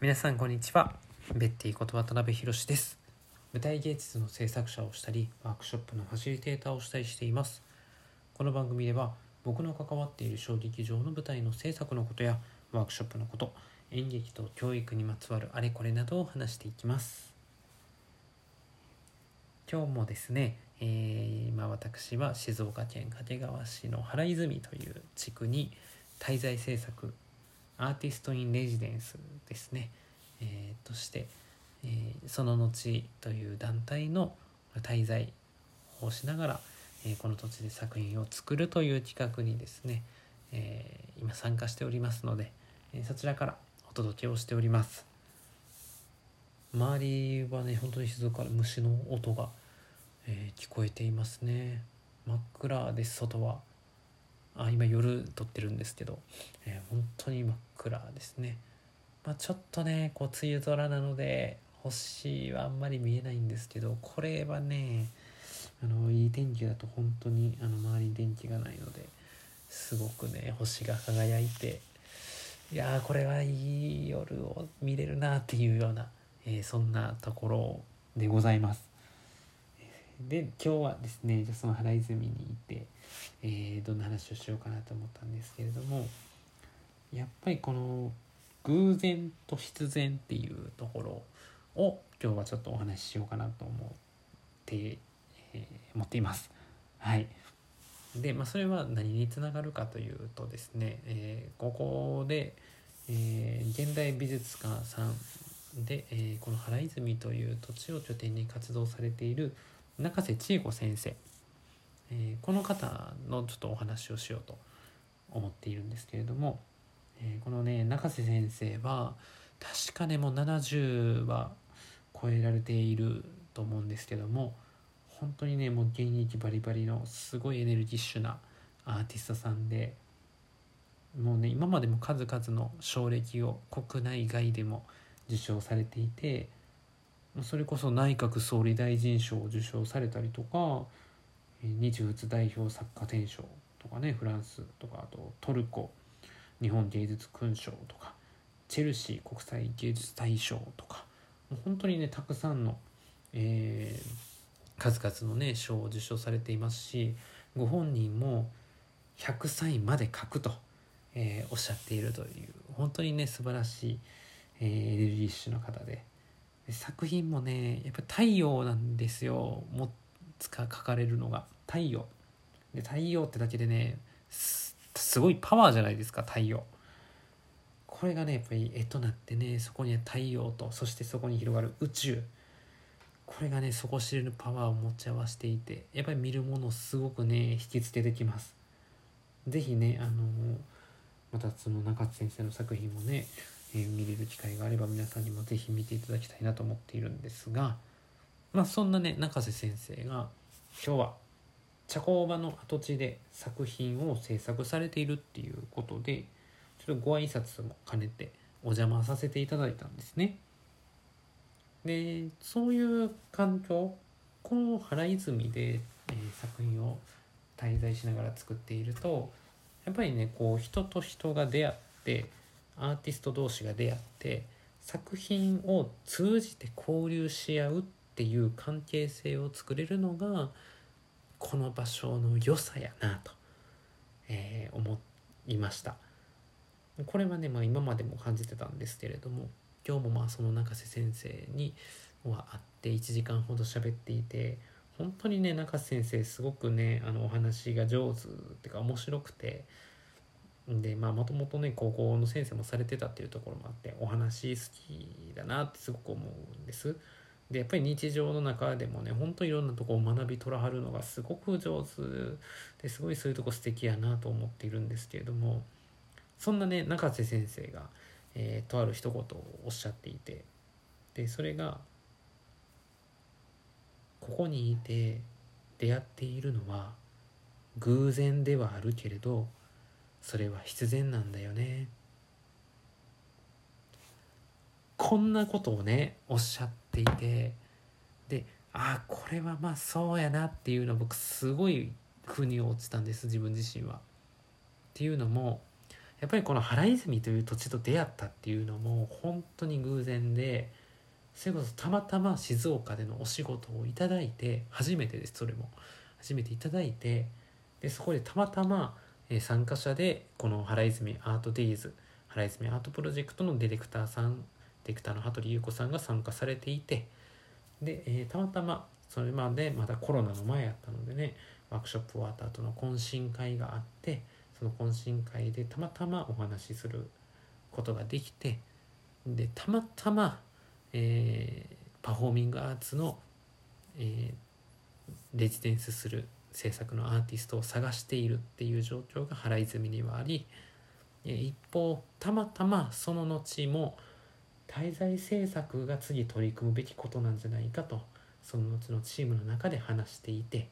皆さんこんにちは。ベッティこと渡辺博です。舞台芸術の制作者をしたりワークショップのファシリテーターをしたりしています。この番組では僕の関わっている小劇場の舞台の制作のことやワークショップのこと演劇と教育にまつわるあれこれなどを話していきます。今日もですね、えー、今私は静岡県掛川市の原泉という地区に滞在制作アーティスト・イン・レジデンスですね、えー、として、えー、その後という団体の滞在をしながら、えー、この土地で作品を作るという企画にですね、えー、今参加しておりますので、え、そちらからお届けをしております。周りはね本当に静岡の虫の音が、え、聞こえていますね。真っ暗です外は。あ今夜撮ってるんですけど、えー、本当に真っ暗ですね、まあ、ちょっとねこう梅雨空なので星はあんまり見えないんですけどこれはねあのいい天気だと本当にあの周りに電気がないのですごくね星が輝いていやこれはいい夜を見れるなっていうような、えー、そんなところでございます。で今日はですねじゃその原泉にいて、えー、どんな話をしようかなと思ったんですけれどもやっぱりこの偶然と必然っていうところを今日はちょっとお話ししようかなと思って、えー、っています。はいで、まあ、それは何につながるかというとですね、えー、ここで、えー、現代美術館さんで、えー、この原泉という土地を拠点に活動されている中瀬千恵子先生、えー、この方のちょっとお話をしようと思っているんですけれども、えー、このね中瀬先生は確かねもう70は超えられていると思うんですけども本当にねもう現役バリバリのすごいエネルギッシュなアーティストさんでもうね今までも数々の奨励を国内外でも受賞されていてそれこそ内閣総理大臣賞を受賞されたりとか日仏代表作家展賞とかねフランスとかあとトルコ日本芸術勲章とかチェルシー国際芸術大賞とかもう本当にねたくさんの、えー、数々のね賞を受賞されていますしご本人も100歳まで書くと、えー、おっしゃっているという本当にね素晴らしい、えー、エネルギッシュな方で作品もねやっぱ太陽なんですよ。もつか書かれるのが。太陽。で太陽ってだけでねすごいパワーじゃないですか太陽。これがねやっぱり絵となってねそこには太陽とそしてそこに広がる宇宙。これがね底知れぬパワーを持ち合わせていてやっぱり見るものをすごくね引きつけてきます。是非ねあのまたその中津先生の作品もねえ見れる機会があれば皆さんにも是非見ていただきたいなと思っているんですがまあそんなね中瀬先生が今日は茶工場の跡地で作品を制作されているっていうことでちょっとご挨拶も兼ねてお邪魔させていただいたんですね。でそういう環境この原泉で、えー、作品を滞在しながら作っているとやっぱりねこう人と人が出会ってアーティスト同士が出会って作品を通じて交流し合うっていう関係性を作れるのがこの場所の良さやなと、えー、思いました。これはね、まあ、今までも感じてたんですけれども今日もまあその中瀬先生には会って1時間ほど喋っていて本当にね中瀬先生すごくねあのお話が上手っていうか面白くてでまあもともとね高校の先生もされてたっていうところもあってお話好きだなってすごく思うんです。でやっぱり日常の中でもねほんといろんなとこを学びとらはるのがすごく上手ですごいそういうとこ素敵やなと思っているんですけれどもそんなね中瀬先生が、えー、とある一言をおっしゃっていてでそれが「ここにいて出会っているのは偶然ではあるけれどそれは必然なんだよねこんなことをねおっしゃっていてでああこれはまあそうやなっていうのは僕すごい腑に落ちたんです自分自身は。っていうのもやっぱりこの原泉という土地と出会ったっていうのも本当に偶然でそれこそたまたま静岡でのお仕事をいただいて初めてですそれも初めていただいてでそこでたまたま、え参加者でこの原泉アートデイズ原泉アートプロジェクトのディレクターさんディレクターの羽鳥優子さんが参加されていてで、えーたまたまそれまでまだコロナの前やったのでねワークショップ終わった後の懇親会があってその懇親会でたまたまお話しすることができてでたまたま、えーパフォーミングアーツの、えーレジデンスする制作のアーティストを探しているっていう状況が原泉にはあり一方たまたまその後も滞在制作が次取り組むべきことなんじゃないかとその後のチームの中で話していて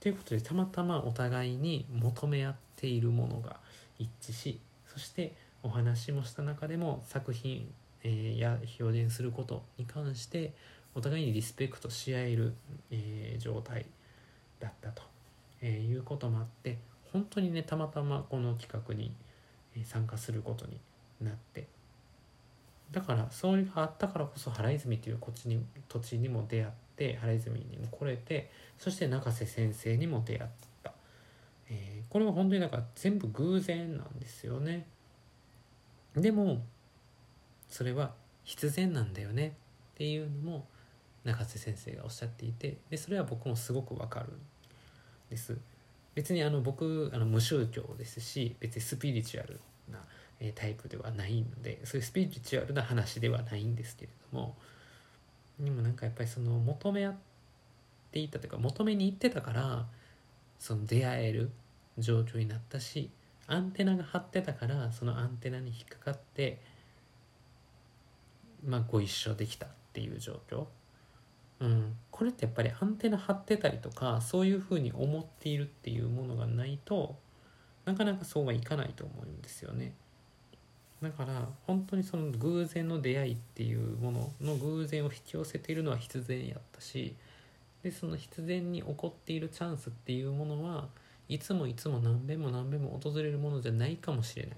ということでたまたまお互いに求め合っているものが一致しそしてお話もした中でも作品、えや表現することに関してお互いにリスペクトし合える、え状態。だったと、えーいうこともあって本当にねたまたまこの企画に参加することになってだからそれがあったからこそ原泉というこっちに土地にも出会って原泉にも来れてそして中瀬先生にも出会った、えーこれは本当になんか全部偶然なんですよね。でもそれは必然なんだよね。っていうのも中瀬先生がおっしゃっていてでそれは僕もすごくわかるんです。別にあの僕あの無宗教ですし別にスピリチュアルなタイプではないのでそういうスピリチュアルな話ではないんですけれどもでもなんかやっぱりその求め合っていたというか求めに行ってたからその出会える状況になったしアンテナが張ってたからそのアンテナに引っかかってまあご一緒できたっていう状況。うん、これってやっぱりアンテナ張ってたりとかそういうふうに思っているっていうものがないとなかなかそうはいかないと思うんですよね。だから本当にその偶然の出会いっていうものの偶然を引き寄せているのは必然やったしでその必然に起こっているチャンスっていうものはいつもいつも何べんも何べんも訪れるものじゃないかもしれない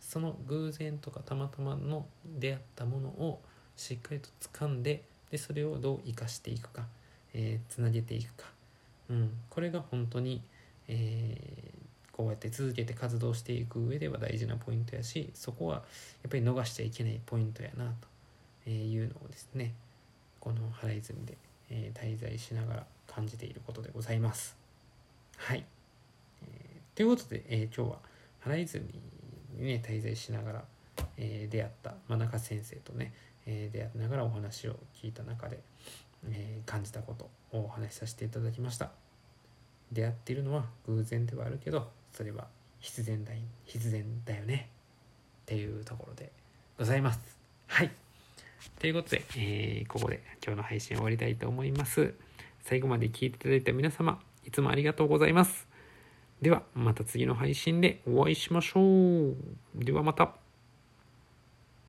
その偶然とかたまたまの出会ったものをしっかりと掴んででそれをどう生かしていくか、えーつなげていくか、うん、これが本当に、えーこうやって続けて活動していく上では大事なポイントやしそこはやっぱり逃しちゃいけないポイントやなというのをですねこの原泉で、えー滞在しながら感じていることでございます。はい、えーということで、え今日は原泉にね滞在しながら、えー出会った真中先生とね、えー出会いながらお話を聞いた中で、えー感じたことをお話しさせていただきました。出会っているのは偶然ではあるけどそれは必然だ必然だよねっていうところでございます。はい。ということで、えーここで今日の配信を終わりたいと思います。最後まで聞いていただいた皆様、いつもありがとうございます。では、また次の配信でお会いしましょう。ではまた。